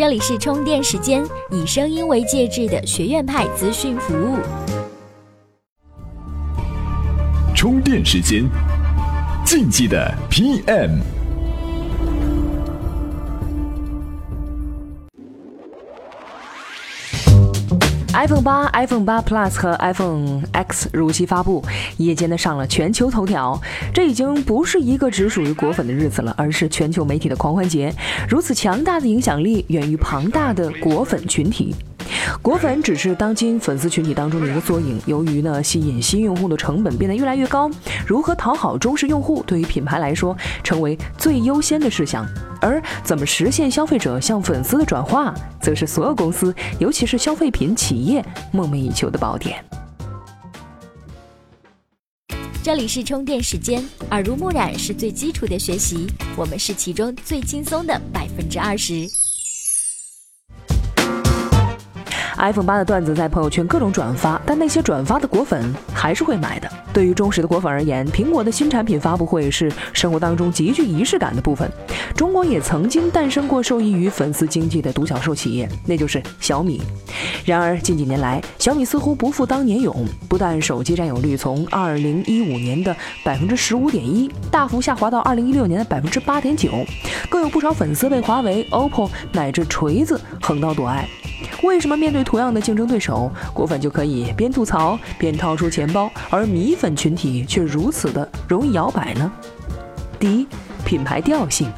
这里是充电时间，以声音为介质的学院派资讯服务。充电时间，竞技的 PM。iPhone 八、iPhone 八 Plus 和 iPhone X 如期发布，夜间呢上了全球头条。这已经不是一个只属于果粉的日子了，而是全球媒体的狂欢节。如此强大的影响力，源于庞大的果粉群体。果粉只是当今粉丝群体当中的一个缩影。由于呢，吸引新用户的成本变得越来越高，如何讨好忠实用户，对于品牌来说成为最优先的事项。而怎么实现消费者向粉丝的转化，则是所有公司，尤其是消费品企业梦寐以求的宝典。这里是充电时间，耳濡目染是最基础的学习，我们是其中最轻松的百分之二十。iPhone 八的段子在朋友圈各种转发，但那些转发的果粉还是会买的。对于忠实的果粉而言，苹果的新产品发布会是生活当中极具仪式感的部分。中国也曾经诞生过受益于粉丝经济的独角兽企业，那就是小米。然而近几年来，小米似乎不复当年勇，不但手机占有率从2015年的百分之十五点一大幅下滑到2016年的百分之八点九，更有不少粉丝被华为、OPPO 乃至锤子横刀夺爱。为什么面对同样的竞争对手，果粉就可以边吐槽边掏出钱包，而米粉群体却如此的容易摇摆呢？第一，品牌调性。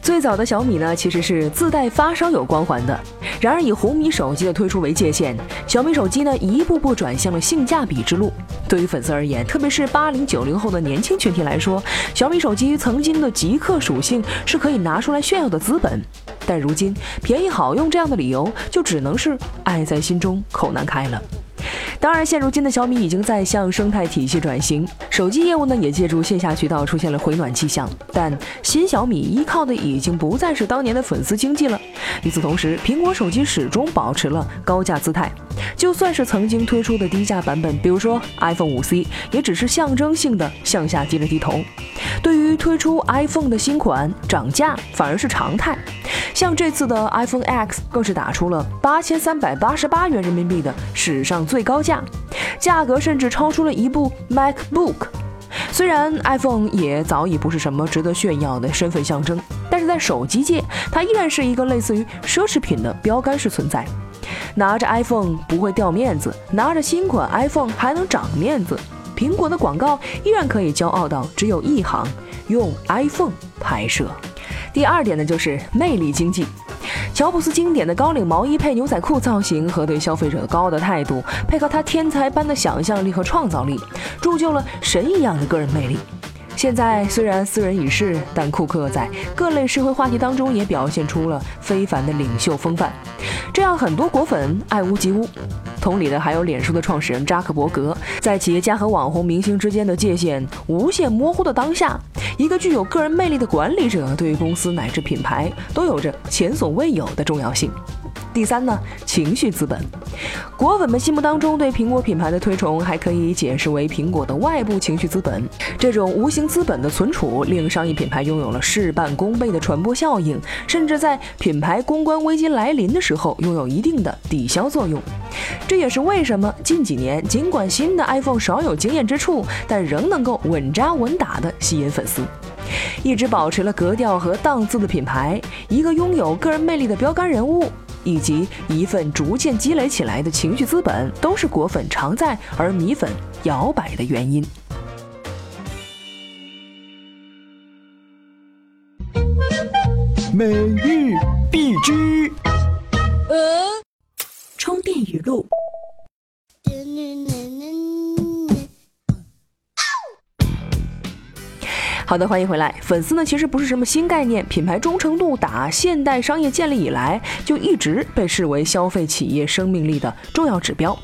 最早的小米呢，其实是自带发烧友光环的。然而以红米手机的推出为界限，小米手机呢一步步转向了性价比之路。对于粉丝而言，特别是八零九零后的年轻群体来说，小米手机曾经的极客属性是可以拿出来炫耀的资本。但如今便宜好用这样的理由，就只能是爱在心中口难开了。当然，现如今的小米已经在向生态体系转型，手机业务呢也借助线下渠道出现了回暖迹象。但新小米依靠的已经不再是当年的粉丝经济了。与此同时，苹果手机始终保持了高价姿态，就算是曾经推出的低价版本，比如说 iPhone 5C，也只是象征性的向下低了低头。对于推出 iPhone 的新款，涨价反而是常态。像这次的 iPhone X 更是打出了八千三百八十八元人民币的史上最高价，价格甚至超出了一部 MacBook。虽然 iPhone 也早已不是什么值得炫耀的身份象征，但是在手机界，它依然是一个类似于奢侈品的标杆式存在。拿着 iPhone 不会掉面子，拿着新款 iPhone 还能长面子。苹果的广告依然可以骄傲到只有一行：用 iPhone 拍摄。第二点呢，就是魅力经济。乔布斯经典的高领毛衣配牛仔裤造型和对消费者高傲的态度，配合他天才般的想象力和创造力，铸就了神一样的个人魅力。现在虽然斯人已逝，但库克在各类社会话题当中也表现出了非凡的领袖风范，这让很多果粉爱屋及乌。同理的还有脸书的创始人扎克伯格，在企业家和网红明星之间的界限无限模糊的当下。一个具有个人魅力的管理者，对于公司乃至品牌都有着前所未有的重要性。第三呢，情绪资本。果粉们心目当中对苹果品牌的推崇，还可以解释为苹果的外部情绪资本。这种无形资本的存储，令商业品牌拥有了事半功倍的传播效应，甚至在品牌公关危机来临的时候，拥有一定的抵消作用。这也是为什么近几年，尽管新的 iPhone 少有惊艳之处，但仍能够稳扎稳打的吸引粉丝。一直保持了格调和档次的品牌，一个拥有个人魅力的标杆人物。以及一份逐渐积累起来的情绪资本，都是果粉常在而米粉摇摆的原因。美玉必知。呃，充电语录。好的，欢迎回来。粉丝呢，其实不是什么新概念，品牌忠诚度打现代商业建立以来就一直被视为消费企业生命力的重要指标。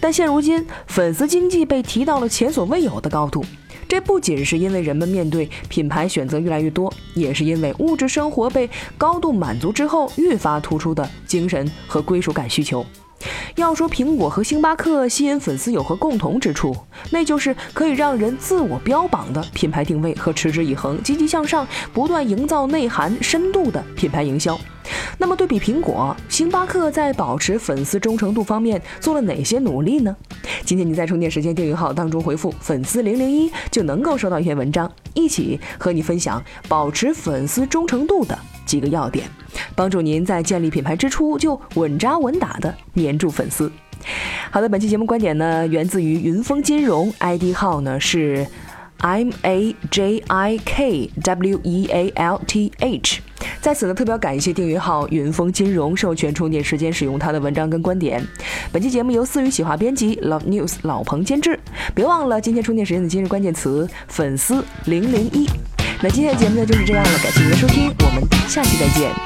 但现如今，粉丝经济被提到了前所未有的高度。这不仅是因为人们面对品牌选择越来越多，也是因为物质生活被高度满足之后愈发突出的精神和归属感需求。要说苹果和星巴克吸引粉丝有何共同之处，那就是可以让人自我标榜的品牌定位和持之以恒、积极向上、不断营造内涵深度的品牌营销。那么对比苹果，星巴克在保持粉丝忠诚度方面做了哪些努力呢？今天你在充电时间订阅号当中回复“粉丝零零一”，就能够收到一篇文章，一起和你分享保持粉丝忠诚度的几个要点，帮助您在建立品牌之初就稳扎稳打的黏住粉丝。好的，本期节目观点呢，源自于云峰金融，ID 号呢是 M A J I K W E A L T H。在此呢，特别感谢订阅号云峰金融授权充电时间使用他的文章跟观点。本期节目由思雨企划编辑，Love News 老彭监制。别忘了今天充电时间的今日关键词：粉丝零零一。那今天的节目呢就是这样了，感谢您的收听，我们下期再见。